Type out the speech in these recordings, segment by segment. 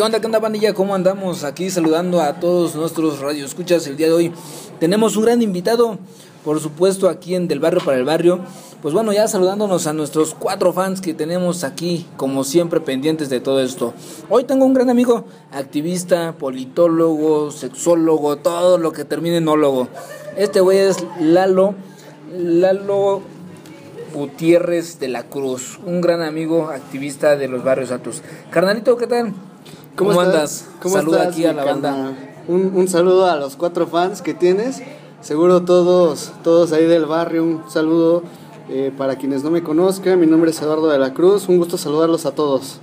¿Qué onda, qué onda, pandilla? ¿Cómo andamos? Aquí saludando a todos nuestros radioescuchas el día de hoy. Tenemos un gran invitado, por supuesto, aquí en Del Barrio para el Barrio. Pues bueno, ya saludándonos a nuestros cuatro fans que tenemos aquí, como siempre, pendientes de todo esto. Hoy tengo un gran amigo, activista, politólogo, sexólogo, todo lo que termine en ólogo. Este güey es Lalo, Lalo Gutiérrez de la Cruz, un gran amigo activista de los barrios altos. Carnalito, ¿qué tal? ¿Cómo, andas? ¿Cómo Saluda estás, aquí a la banda. Un, un saludo a los cuatro fans que tienes. Seguro todos, todos ahí del barrio. Un saludo eh, para quienes no me conozcan. Mi nombre es Eduardo de la Cruz. Un gusto saludarlos a todos.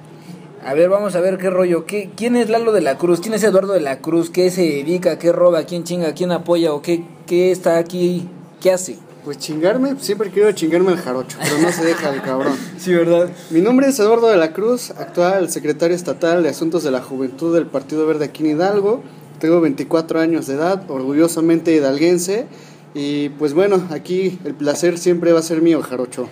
A ver, vamos a ver qué rollo. ¿Qué, ¿Quién es Lalo de la Cruz? ¿Quién es Eduardo de la Cruz? ¿Qué se dedica? ¿Qué roba? ¿Quién chinga? ¿Quién apoya? ¿O qué, qué está aquí? ¿Qué hace? Pues chingarme, siempre quiero chingarme al jarocho, pero no se deja el cabrón. Sí, ¿verdad? Mi nombre es Eduardo de la Cruz, actual secretario estatal de Asuntos de la Juventud del Partido Verde aquí en Hidalgo. Tengo 24 años de edad, orgullosamente hidalguense. Y pues bueno, aquí el placer siempre va a ser mío, jarocho.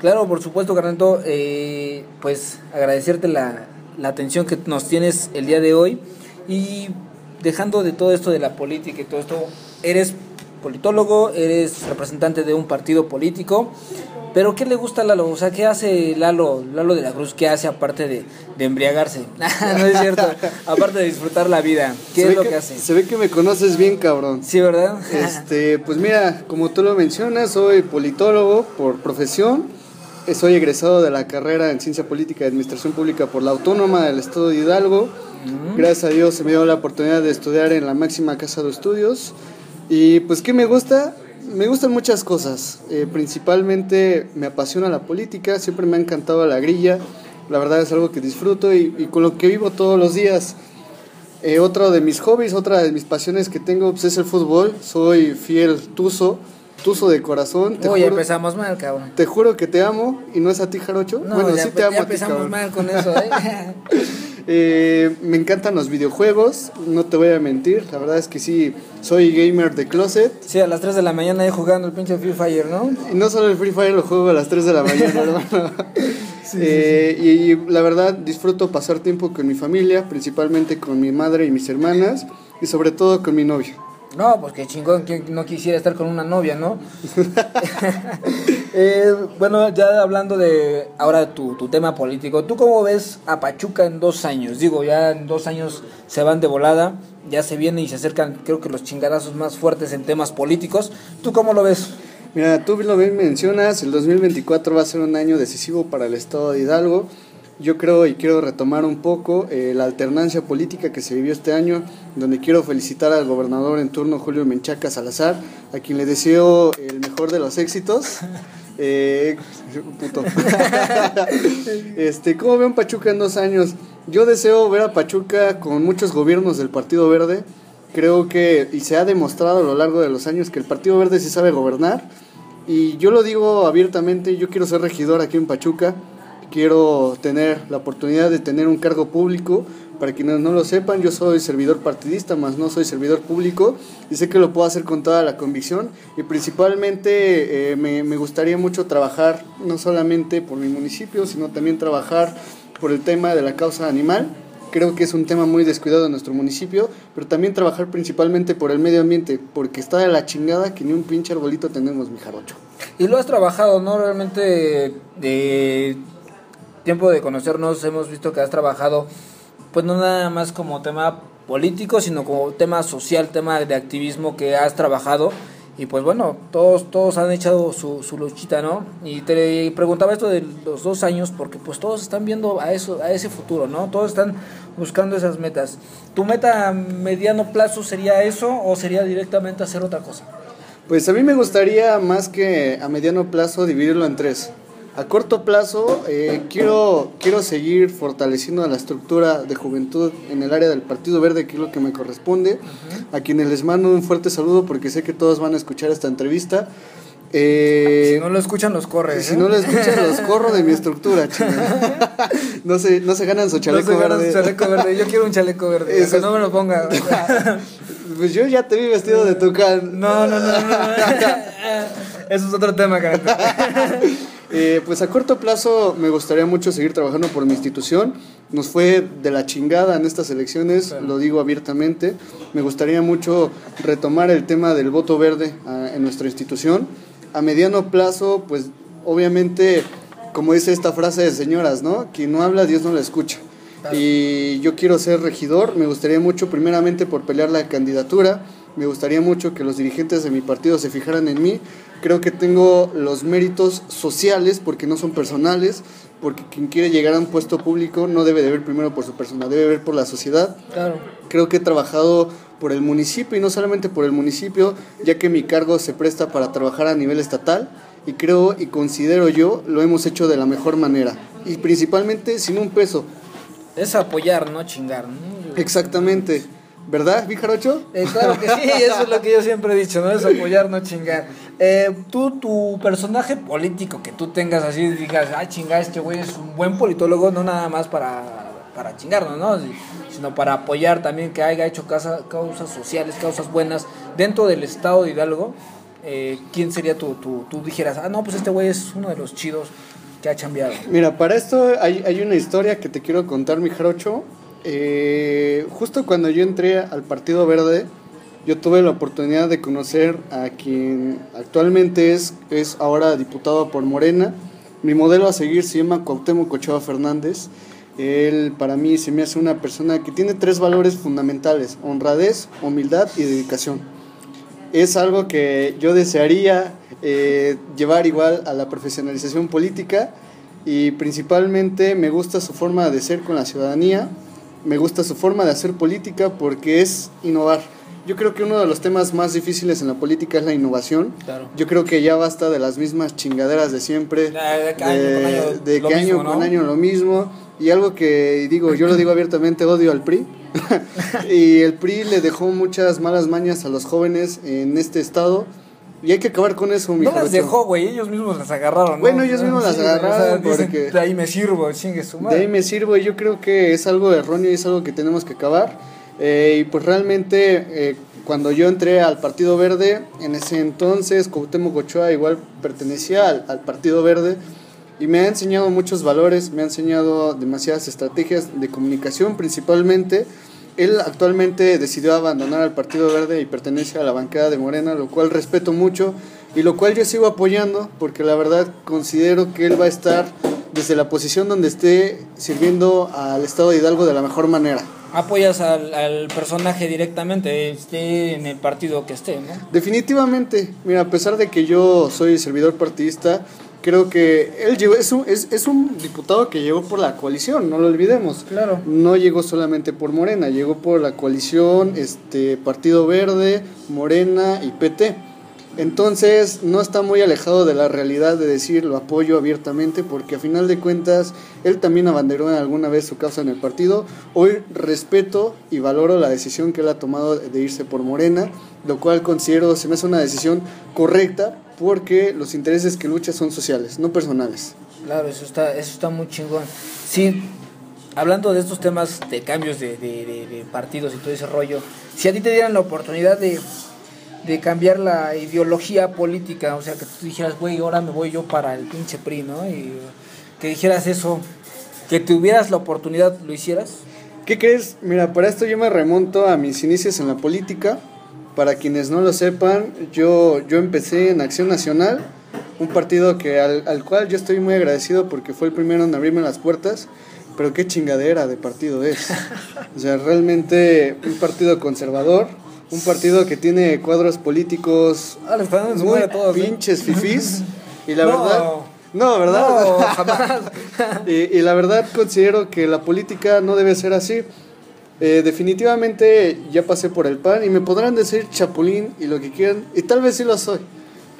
Claro, por supuesto, Carnalito. eh, pues agradecerte la, la atención que nos tienes el día de hoy. Y dejando de todo esto de la política y todo esto, eres politólogo, eres representante de un partido político. Pero ¿qué le gusta a Lalo? O sea, ¿qué hace Lalo, Lalo de la Cruz? ¿Qué hace aparte de, de embriagarse? no es cierto. aparte de disfrutar la vida. ¿Qué Se es lo que hace? Se ve que me conoces bien, cabrón. Sí, ¿verdad? Este, pues mira, como tú lo mencionas, soy politólogo por profesión. Eh, Soy egresado de la carrera en Ciencia Política y Administración Pública por la Autónoma del Estado de Hidalgo. Gracias a Dios se me dio la oportunidad de estudiar en la máxima casa de estudios. Y pues, ¿qué me gusta? Me gustan muchas cosas. Eh, principalmente me apasiona la política, siempre me ha encantado la grilla. La verdad es algo que disfruto y, con lo que vivo todos los días. Eh, otro de mis hobbies, otra de mis pasiones que tengo pues, es el fútbol. Soy fiel tuzo, tuzo de corazón. Te, Uy, juro, empezamos mal, cabrón. te juro que te amo y no es a ti, Jarocho. No, bueno, ya, sí te ya amo a ti, empezamos mal con eso, ¿eh? Eh, me encantan los videojuegos, no te voy a mentir. La verdad es que sí, soy gamer de closet. Sí, a las 3 de la mañana ahí jugando el pinche Free Fire, ¿no? Y no solo el Free Fire lo juego a las 3 de la mañana, hermano. Eh, Y, y la verdad disfruto pasar tiempo con mi familia, principalmente con mi madre y mis hermanas, y sobre todo con mi novia. No, pues qué chingón, que no quisiera estar con una novia, ¿no? Eh, bueno, ya hablando de ahora tu, tu tema político, ¿tú cómo ves a Pachuca en dos años? Digo, ya en dos años se van de volada, ya se vienen y se acercan, creo que los chingadazos más fuertes en temas políticos. ¿Tú cómo lo ves? Mira, tú lo bien mencionas, el 2024 va a ser un año decisivo para el estado de Hidalgo. Yo creo y quiero retomar un poco eh, la alternancia política que se vivió este año, donde quiero felicitar al gobernador en turno Julio Menchaca Salazar, a quien le deseo el mejor de los éxitos. Eh, puto. este, ¿Cómo ven Pachuca en dos años? Yo deseo ver a Pachuca con muchos gobiernos del Partido Verde. Creo que, y se ha demostrado a lo largo de los años, que el Partido Verde sí sabe gobernar. Y yo lo digo abiertamente, yo quiero ser regidor aquí en Pachuca. Quiero tener la oportunidad de tener un cargo público. Para quienes no lo sepan, yo soy servidor partidista, más no soy servidor público. Y sé que lo puedo hacer con toda la convicción. Y principalmente eh, me, gustaría mucho trabajar, no solamente por mi municipio, sino también trabajar por el tema de la causa animal. Creo que es un tema muy descuidado en nuestro municipio, pero también trabajar principalmente por el medio ambiente, porque está de la chingada que ni un pinche arbolito tenemos, mi jarocho. Y lo has trabajado, ¿no? Realmente de tiempo de conocernos hemos visto que has trabajado, pues no nada más como tema político, sino como tema social, tema de activismo que has trabajado. Y pues bueno, todos, todos han echado su, su luchita, ¿no? Y te preguntaba esto de los dos años, porque pues todos están viendo a eso, a ese futuro, ¿no? Todos están buscando esas metas. ¿Tu meta a mediano plazo sería eso o sería directamente hacer otra cosa? Pues a mí me gustaría más que a mediano plazo dividirlo en tres. A corto plazo eh, quiero, quiero seguir fortaleciendo la estructura de juventud en el área del Partido Verde, que es lo que me corresponde. A quienes les mando un fuerte saludo porque sé que todos van a escuchar esta entrevista. Eh, Si no lo escuchan, los corres. si ¿eh? no lo escuchan, los corro de mi estructura. No se, no se ganan su chaleco no se verde. su chaleco verde. Yo quiero un chaleco verde. Eso que no me lo ponga. Pues yo ya te vi vestido de tucán. No, no, no, no. Eso es otro tema, carita. Eh, pues a corto plazo me gustaría mucho seguir trabajando por mi institución. Nos fue de la chingada en estas elecciones, lo digo abiertamente. Me gustaría mucho retomar el tema del voto verde ah, en nuestra institución. A mediano plazo, pues obviamente, como dice esta frase de señoras, ¿no? Quien no habla, Dios no la escucha. Y yo quiero ser regidor, me gustaría mucho primeramente por pelear la candidatura, me gustaría mucho que los dirigentes de mi partido se fijaran en mí. Creo que tengo los méritos sociales porque no son personales, porque quien quiere llegar a un puesto público no debe de ver primero por su persona, debe ver por la sociedad. Claro. Creo que he trabajado por el municipio y no solamente por el municipio, ya que mi cargo se presta para trabajar a nivel estatal y creo y considero yo lo hemos hecho de la mejor manera y principalmente sin un peso. Es apoyar, no chingar. ¿no? Exactamente. ¿Verdad, Vijarocho? Eh, claro que sí, eso es lo que yo siempre he dicho, ¿no? Es apoyar, no chingar. Eh, tú, tu personaje político que tú tengas así, digas, ah, chinga, este güey es un buen politólogo, no nada más para, para chingarnos, ¿no? Sino para apoyar también que haya hecho casa, causas sociales, causas buenas dentro del estado de Hidalgo. Eh, ¿Quién sería tu, tu, tú dijeras, ah, no, pues este güey es uno de los chidos que ha chambeado? Mira, para esto hay, hay una historia que te quiero contar, mi jarocho. Eh, justo cuando yo entré al Partido Verde, yo tuve la oportunidad de conocer a quien actualmente es, es ahora diputado por Morena. Mi modelo a seguir se llama Cuauhtémoc Ochoa Fernández. Él para mí se me hace una persona que tiene tres valores fundamentales, honradez, humildad y dedicación. Es algo que yo desearía eh, llevar igual a la profesionalización política y principalmente me gusta su forma de ser con la ciudadanía, me gusta su forma de hacer política porque es innovar. Yo creo que uno de los temas más difíciles en la política es la innovación. Claro. Yo creo que ya basta de las mismas chingaderas de siempre, Ya, de que año con año de lo que año mismo, ¿no? con año lo mismo. Y algo que digo, yo lo digo abiertamente, odio al PRI. y el PRI le dejó muchas malas mañas a los jóvenes en este estado. Y hay que acabar con eso, mi No las dejó, güey, ellos mismos las agarraron. ¿no? Bueno, ellos mismos las o sea, agarraron dicen, porque- De ahí me sirvo, chingue su De ahí me sirvo y yo creo que es algo erróneo y es algo que tenemos que acabar. Eh, y pues realmente eh, cuando yo entré al Partido Verde, en ese entonces Cuauhtémoc Ochoa igual pertenecía al, al Partido Verde y me ha enseñado muchos valores, me ha enseñado demasiadas estrategias de comunicación principalmente. Él actualmente decidió abandonar al Partido Verde y pertenece a la bancada de Morena, lo cual respeto mucho y lo cual yo sigo apoyando porque la verdad considero que él va a estar desde la posición donde esté sirviendo al Estado de Hidalgo de la mejor manera. Apoyas al, al personaje directamente, esté en el partido que esté, ¿no? Definitivamente, mira, a pesar de que yo soy servidor partidista, creo que él llegó, es un, es, es un diputado que llegó por la coalición, no lo olvidemos. Claro. No llegó solamente por Morena, llegó por la coalición, este Partido Verde, Morena y PT. Entonces no está muy alejado de la realidad de decir lo apoyo abiertamente porque a final de cuentas él también abanderó alguna vez su causa en el partido. Hoy respeto y valoro la decisión que él ha tomado de irse por Morena, lo cual considero se me hace una decisión correcta porque los intereses que lucha son sociales, no personales. Claro, eso está, eso está muy chingón. Sí, hablando de estos temas de cambios de, partidos y todo ese rollo, si a ti te dieran la oportunidad de, de cambiar la ideología política, o sea, que tú dijeras, güey, ahora me voy yo para el pinche PRI, ¿no? Y que dijeras eso, que tuvieras la oportunidad, ¿lo hicieras? ¿Qué crees? Mira, para esto yo me remonto a mis inicios en la política. Para quienes no lo sepan, yo, yo empecé en Acción Nacional, un partido que al, al cual yo estoy muy agradecido porque fue el primero en abrirme las puertas, pero qué chingadera de partido es. O sea, realmente un partido conservador, un partido que tiene cuadros políticos Ah, muy a todos, ¿eh? pinches fifís. Y la No. verdad... No, ¿verdad? No, jamás. y, y la verdad considero que la política no debe ser así. Eh, definitivamente ya pasé por el PAN y me podrán decir chapulín y lo que quieran, y tal vez sí lo soy,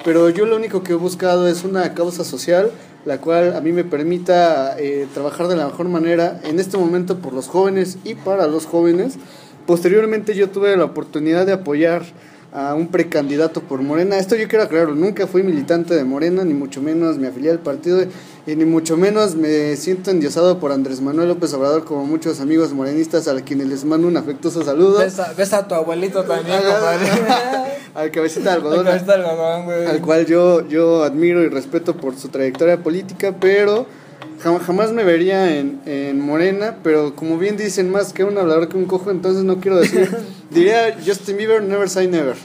pero yo lo único que he buscado es una causa social, la cual a mí me permita eh, trabajar de la mejor manera en este momento por los jóvenes y para los jóvenes. Posteriormente yo tuve la oportunidad de apoyar a un precandidato por Morena. Esto yo quiero aclararlo, nunca fui militante de Morena, ni mucho menos me afilié al partido y ni mucho menos me siento endiosado por Andrés Manuel López Obrador como muchos amigos morenistas a quienes les mando un afectuoso saludo. Ves a, tu abuelito también, compadre. al cabecita de algodón. Al cabecita de algodón, güey. Al cual yo, yo admiro y respeto por su trayectoria política, pero jamás, me vería en, en Morena, pero como bien dicen, más que un hablador que un cojo, entonces no quiero decir. diría Justin Bieber, never say never.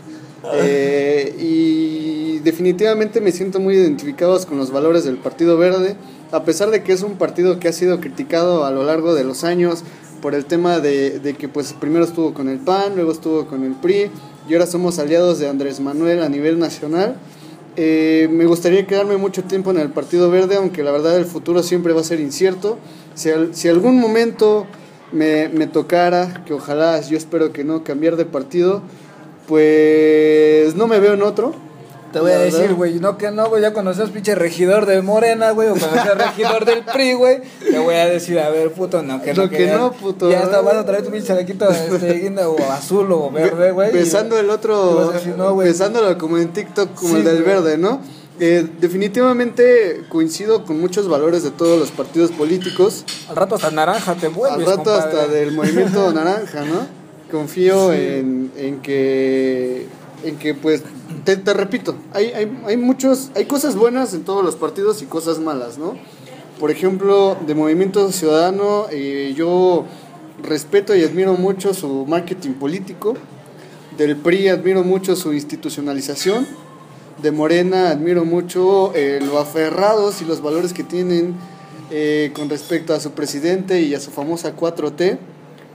Eh, y definitivamente me siento muy identificado con los valores del Partido Verde, a pesar de que es un partido que ha sido criticado a lo largo de los años por el tema de, de que pues primero estuvo con el PAN, luego estuvo con el PRI y ahora somos aliados de Andrés Manuel a nivel nacional. Eh, me gustaría quedarme mucho tiempo en el Partido Verde, aunque la verdad el futuro siempre va a ser incierto. Si, si algún momento me, me tocara, que ojalá, yo espero que no, cambiar de partido, pues no me veo en otro. Te voy a decir, güey, no que no, güey, ya cuando seas pinche regidor de Morena, güey, o cuando seas regidor del PRI, güey, te voy a decir, a ver, puto, no, que no, Lo que no, puto, Ya está, vas a traer tu pinche chalequito este, guinda, o azul o verde, güey. Besando el otro, no, besándolo como en TikTok, como Sí, el del verde, ¿no? Eh, definitivamente coincido con muchos valores de todos los partidos políticos. Al rato hasta naranja te vuelves, Al rato compadre. hasta del movimiento naranja, ¿no? Confío en, en que, en que pues, te, te repito, hay, hay, hay muchos, hay cosas buenas en todos los partidos y cosas malas, ¿no? Por ejemplo, de Movimiento Ciudadano, eh, yo respeto y admiro mucho su marketing político. Del PRI admiro mucho su institucionalización. De Morena admiro mucho eh, lo aferrados y los valores que tienen eh, con respecto a su presidente y a su famosa 4T.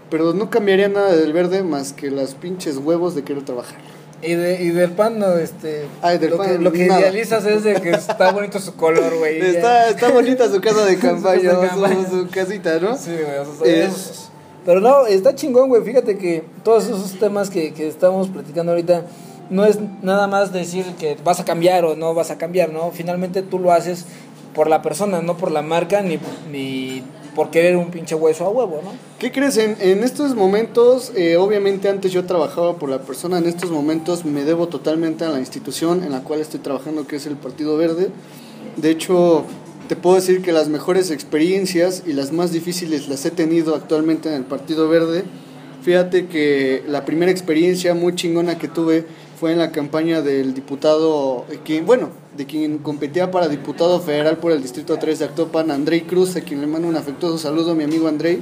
Pero no cambiaría nada del verde más que las pinches huevos de querer trabajar. Y, de, y del pan, no, este. Ay, del lo pan, que, lo que idealizas es de que está bonito su color, güey. Está, está bonita su casa de campaña, Su campaña. su casita, ¿no? Sí, güey, o sea, Es- es- Pero no, está chingón, güey. Fíjate que todos esos temas que, que estamos platicando ahorita no es nada más decir que vas a cambiar o no vas a cambiar, ¿no? Finalmente tú lo haces por la persona, no por la marca ni, ni por querer un pinche hueso a huevo, ¿no? ¿Qué crees? En, en estos momentos, eh, obviamente antes yo trabajaba por la persona, en estos momentos me debo totalmente a la institución en la cual estoy trabajando, que es el Partido Verde. De hecho, te puedo decir que las mejores experiencias y las más difíciles las he tenido actualmente en el Partido Verde. Fíjate que la primera experiencia muy chingona que tuve fue en la campaña del diputado, quien, bueno, de quien competía para diputado federal por el Distrito 3 de Actopan, Andrei Cruz, a quien le mando un afectuoso saludo, mi amigo Andrei.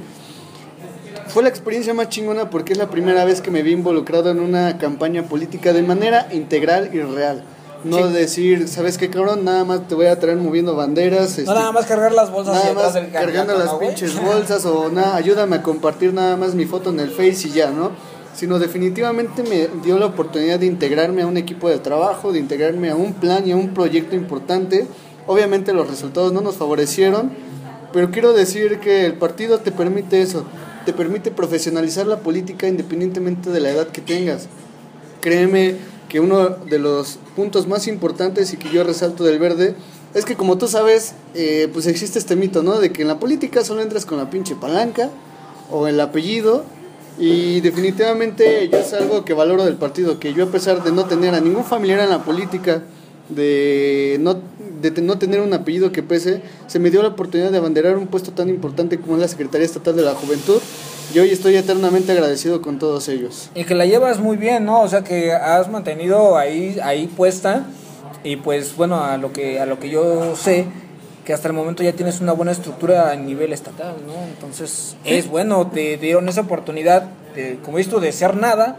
Fue la experiencia más chingona porque es la primera vez que me vi involucrado en una campaña política de manera integral y real. No Sí. decir, ¿sabes qué cabrón? Nada más te voy a traer moviendo banderas. No este, nada más cargar las bolsas nada más cargando las pinches bolsas o nada, ayúdame a compartir nada más mi foto en el Face y ya, ¿no? Sino definitivamente me dio la oportunidad de integrarme a un equipo de trabajo, de integrarme a un plan y a un proyecto importante. Obviamente los resultados no nos favorecieron, pero quiero decir que el partido te permite eso, te permite profesionalizar la política independientemente de la edad que tengas. Créeme que uno de los puntos más importantes y que yo resalto del verde es que como tú sabes, eh, pues existe este mito, ¿no? De que en la política solo entras con la pinche palanca o el apellido y definitivamente yo es algo que valoro del partido, que yo a pesar de no tener a ningún familiar en la política, de no, de no tener un apellido que pese, se me dio la oportunidad de abanderar un puesto tan importante como la Secretaría Estatal de la Juventud y hoy estoy eternamente agradecido con todos ellos. Y que la llevas muy bien, ¿no? O sea que has mantenido ahí, ahí puesta. Y pues bueno, a lo que, a lo que yo sé, que hasta el momento ya tienes una buena estructura a nivel estatal, ¿no? Entonces es bueno, te dieron esa oportunidad, de, como tú, de ser nada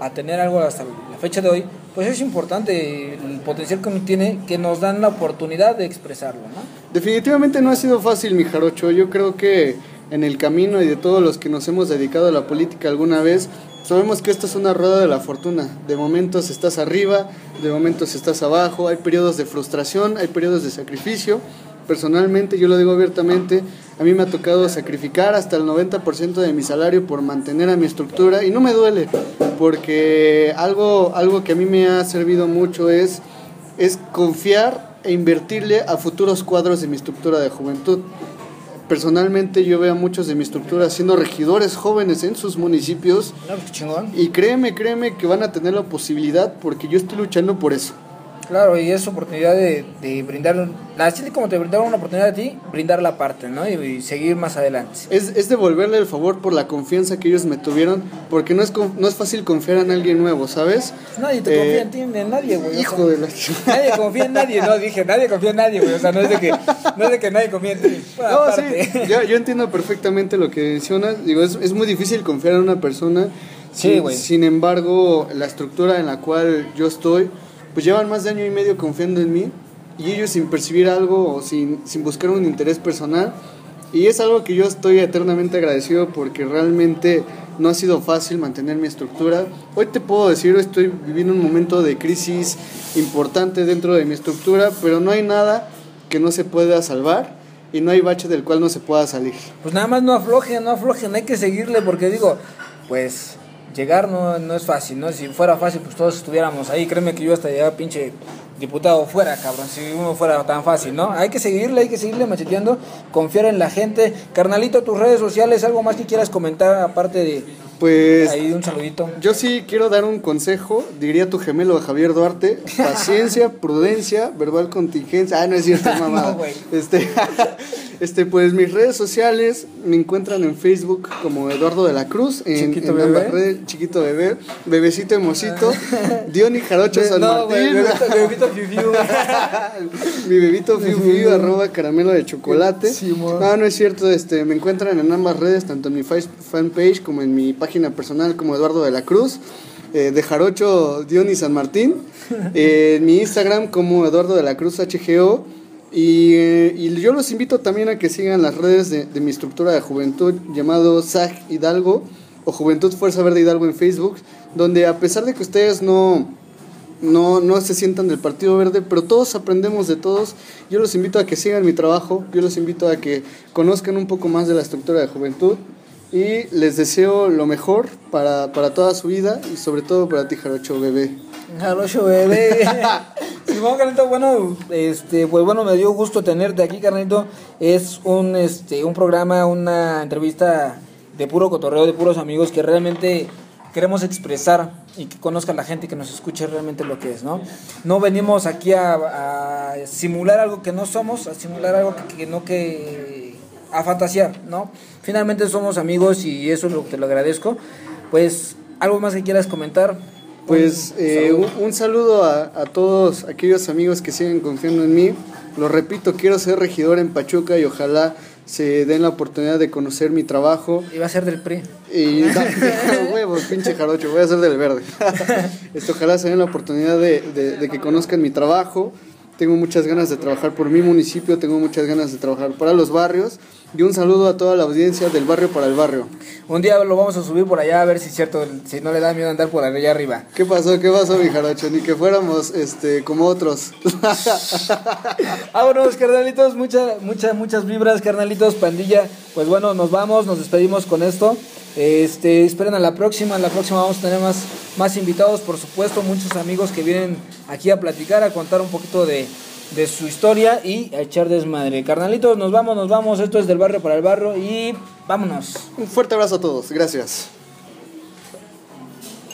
a tener algo hasta la fecha de hoy. Pues es importante el potencial que tiene, que nos dan la oportunidad de expresarlo, ¿no? Definitivamente no ha sido fácil, mi jarocho. Yo creo que en el camino y de todos los que nos hemos dedicado a la política alguna vez, sabemos que esta es una rueda de la fortuna. De momentos estás arriba, de momentos estás abajo, hay periodos de frustración, hay periodos de sacrificio. Personalmente, yo lo digo abiertamente, a mí me ha tocado sacrificar hasta el 90% de mi salario por mantener a mi estructura y no me duele, porque algo, algo que a mí me ha servido mucho es, es confiar e invertirle a futuros cuadros de mi estructura de juventud. Personalmente yo veo a muchos de mi estructura siendo regidores jóvenes en sus municipios y créeme, créeme que van a tener la posibilidad porque yo estoy luchando por eso. Claro, y es oportunidad de, de brindar, así como te brindaron una oportunidad a ti, brindar la parte, ¿no? Y, y seguir más adelante. Es, es devolverle el favor por la confianza que ellos me tuvieron, porque no es, no es fácil confiar en alguien nuevo, ¿sabes? Nadie te Eh, confía en ti, en nadie, güey. o Hijo sea, de la... Nadie confía en nadie, no, dije, nadie confía en nadie, güey. O sea, no es de que, no es de que nadie confía en ti. Bueno, No, aparte. sí, yo, yo entiendo perfectamente lo que mencionas. Digo, es, es muy difícil confiar en una persona. Sí, Sin- güey. Sin embargo, la estructura en la cual yo estoy, pues llevan más de año y medio confiando en mí. Y ellos sin percibir algo o sin, sin buscar un interés personal. Y es algo que yo estoy eternamente agradecido porque realmente no ha sido fácil mantener mi estructura. Hoy te puedo decir, estoy viviendo un momento de crisis importante dentro de mi estructura, pero no hay nada que no se pueda salvar y no hay bache del cual no se pueda salir. Pues nada más no aflojen, no aflojen, hay que seguirle porque digo, pues llegar no, no es fácil, ¿no? Si fuera fácil, pues todos estuviéramos ahí, créeme que yo hasta ya pinche diputado fuera, cabrón, si uno fuera tan fácil, ¿no? Hay que seguirle, hay que seguirle macheteando, confiar en la gente. Carnalito, tus redes sociales, algo más que quieras comentar aparte de Pues ahí un saludito. yo sí quiero dar un consejo, diría tu gemelo Javier Duarte, paciencia, prudencia, verbal contingencia. Ah, no es cierto, mamada. No, este, este, pues mis redes sociales me encuentran en Facebook como Eduardo de la Cruz, en, Chiquito en bebé. redes, chiquito bebé, bebecito hermosito, Diony Jarocho San no, Martín. bebito, bebito fiu. Mi bebito fiu fiu, arroba caramelo de chocolate. Sí, mo. no, no es cierto, este, me encuentran en ambas redes, tanto en mi fanpage como en mi página personal como Eduardo de la Cruz, eh, de Jarocho Diony San Martín, eh, en mi Instagram como Eduardo de la Cruz HGO. Y, eh, y yo los invito también a que sigan las redes de, de mi estructura de juventud llamado SAG Hidalgo o Juventud Fuerza Verde Hidalgo en Facebook, donde a pesar de que ustedes no, no, no se sientan del Partido Verde, pero todos aprendemos de todos. Yo los invito a que sigan mi trabajo, yo los invito a que conozcan un poco más de la estructura de juventud y les deseo lo mejor para, para toda su vida y sobre todo para ti, Jarocho Bebé. Jarocho bebé. Simón Carnito, bueno, este, pues bueno, me dio gusto tenerte aquí, Carnito. Es un este un programa, una entrevista de puro cotorreo, de puros amigos que realmente queremos expresar y que conozca la gente que nos escuche realmente lo que es, ¿no? No venimos aquí a, a simular algo que no somos, a simular algo que, que no que a fantasear, ¿no? Finalmente somos amigos y eso es lo que te lo agradezco. Pues algo más que quieras comentar. Pues Un eh, saludo. un, un saludo a, a todos aquellos amigos que siguen confiando en mí. Lo repito, quiero ser regidor en Pachuca y ojalá se den la oportunidad de conocer mi trabajo. Iba a ser del PRI. Y huevos, pinche jarocho, voy a ser del verde. Esto ojalá se den la oportunidad de, de- de que conozcan mi trabajo. Tengo muchas ganas de trabajar por mi municipio, tengo muchas ganas de trabajar para los barrios. Y un saludo a toda la audiencia del barrio para el barrio. Un día lo vamos a subir por allá a ver si es cierto, si no le da miedo andar por allá arriba. ¿Qué pasó? ¿Qué pasó, mi jarocho? Ni que fuéramos este, como otros. Vámonos, carnalitos, muchas, muchas, muchas vibras, carnalitos, pandilla. Pues bueno, nos vamos, nos despedimos con esto. Este, esperen a la próxima, la próxima vamos a tener más, más invitados, por supuesto, muchos amigos que vienen aquí a platicar, a contar un poquito de, de su historia y a echar desmadre. Carnalitos, nos vamos, nos vamos, esto es del barrio para el barrio y vámonos. Un fuerte abrazo a todos, gracias.